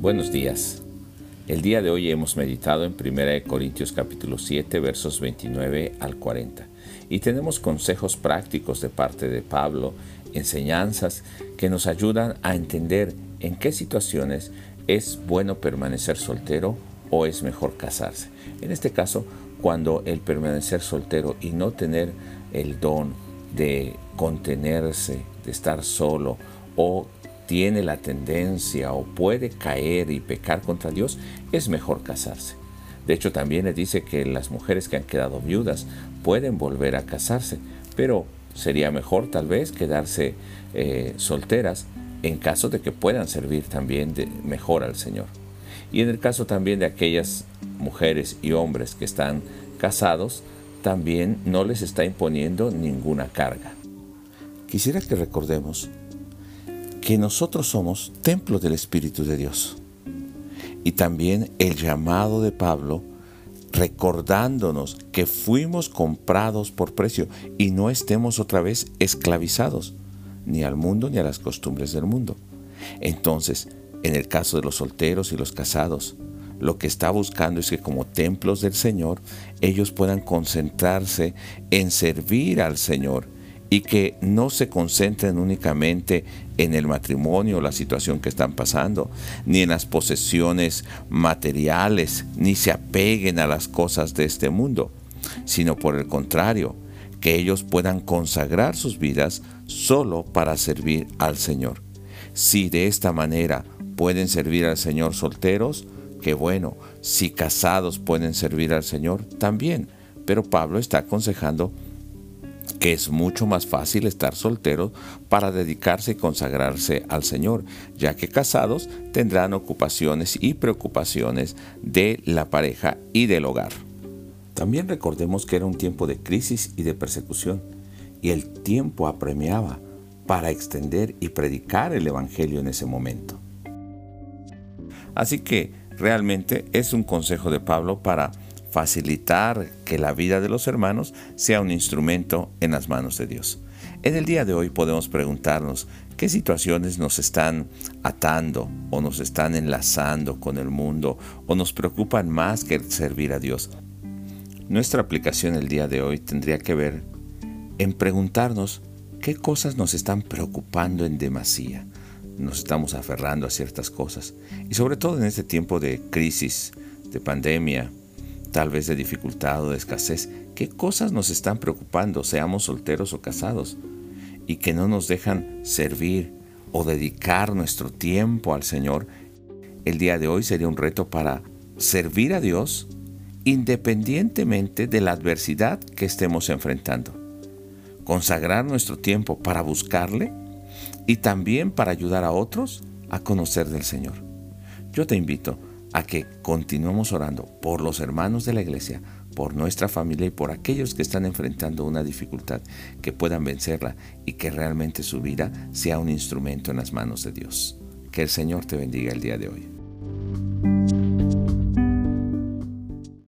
Buenos días. El día de hoy hemos meditado en 1 Corintios capítulo 7 versos 29 al 40 y tenemos consejos prácticos de parte de Pablo, enseñanzas que nos ayudan a entender en qué situaciones es bueno permanecer soltero o es mejor casarse. En este caso, cuando el permanecer soltero y no tener el don de contenerse, de estar solo o tiene la tendencia o puede caer y pecar contra Dios, es mejor casarse. De hecho, también le dice que las mujeres que han quedado viudas pueden volver a casarse, pero sería mejor tal vez quedarse eh, solteras en caso de que puedan servir también de, mejor al Señor. Y en el caso también de aquellas mujeres y hombres que están casados, también no les está imponiendo ninguna carga. Quisiera que recordemos que nosotros somos templo del Espíritu de Dios. Y también el llamado de Pablo recordándonos que fuimos comprados por precio y no estemos otra vez esclavizados ni al mundo ni a las costumbres del mundo. Entonces, en el caso de los solteros y los casados, lo que está buscando es que como templos del Señor, ellos puedan concentrarse en servir al Señor y que no se concentren únicamente en el matrimonio, la situación que están pasando, ni en las posesiones materiales, ni se apeguen a las cosas de este mundo, sino por el contrario, que ellos puedan consagrar sus vidas solo para servir al Señor. Si de esta manera pueden servir al Señor solteros, qué bueno, si casados pueden servir al Señor, también. Pero Pablo está aconsejando que es mucho más fácil estar solteros para dedicarse y consagrarse al Señor, ya que casados tendrán ocupaciones y preocupaciones de la pareja y del hogar. También recordemos que era un tiempo de crisis y de persecución, y el tiempo apremiaba para extender y predicar el Evangelio en ese momento. Así que realmente es un consejo de Pablo para facilitar que la vida de los hermanos sea un instrumento en las manos de Dios. En el día de hoy podemos preguntarnos qué situaciones nos están atando o nos están enlazando con el mundo o nos preocupan más que servir a Dios. Nuestra aplicación el día de hoy tendría que ver en preguntarnos qué cosas nos están preocupando en demasía. Nos estamos aferrando a ciertas cosas y sobre todo en este tiempo de crisis, de pandemia, tal vez de dificultad o de escasez, qué cosas nos están preocupando, seamos solteros o casados, y que no nos dejan servir o dedicar nuestro tiempo al Señor, el día de hoy sería un reto para servir a Dios independientemente de la adversidad que estemos enfrentando. Consagrar nuestro tiempo para buscarle y también para ayudar a otros a conocer del Señor. Yo te invito a que continuemos orando por los hermanos de la iglesia, por nuestra familia y por aquellos que están enfrentando una dificultad, que puedan vencerla y que realmente su vida sea un instrumento en las manos de Dios. Que el Señor te bendiga el día de hoy.